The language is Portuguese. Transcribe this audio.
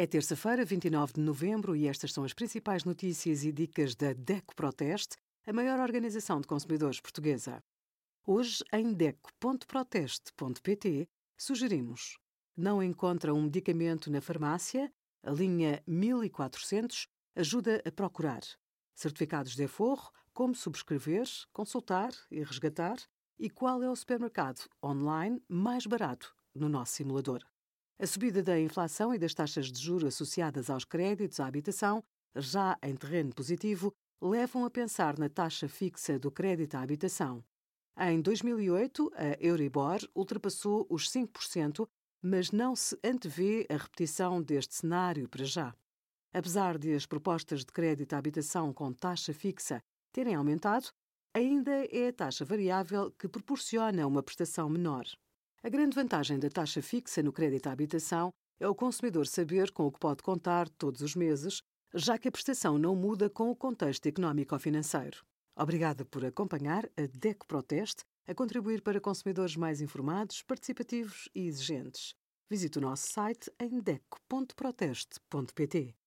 É terça-feira, 29 de novembro, e estas são as principais notícias e dicas da DECO Proteste, a maior organização de consumidores portuguesa. Hoje, em DECO.proteste.pt, sugerimos: não encontra um medicamento na farmácia? A linha 1400 ajuda a procurar. Certificados de aforro, como subscrever, consultar e resgatar, e qual é o supermercado online mais barato no nosso simulador. A subida da inflação e das taxas de juros associadas aos créditos à habitação, já em terreno positivo, levam a pensar na taxa fixa do crédito à habitação. Em 2008, a Euribor ultrapassou os 5%, mas não se antevê a repetição deste cenário para já. Apesar de as propostas de crédito à habitação com taxa fixa terem aumentado, ainda é a taxa variável que proporciona uma prestação menor. A grande vantagem da taxa fixa no crédito à habitação é o consumidor saber com o que pode contar todos os meses, já que a prestação não muda com o contexto económico ou financeiro. Obrigada por acompanhar a DECO Proteste a contribuir para consumidores mais informados, participativos e exigentes. Visite o nosso site em deco.proteste.pt.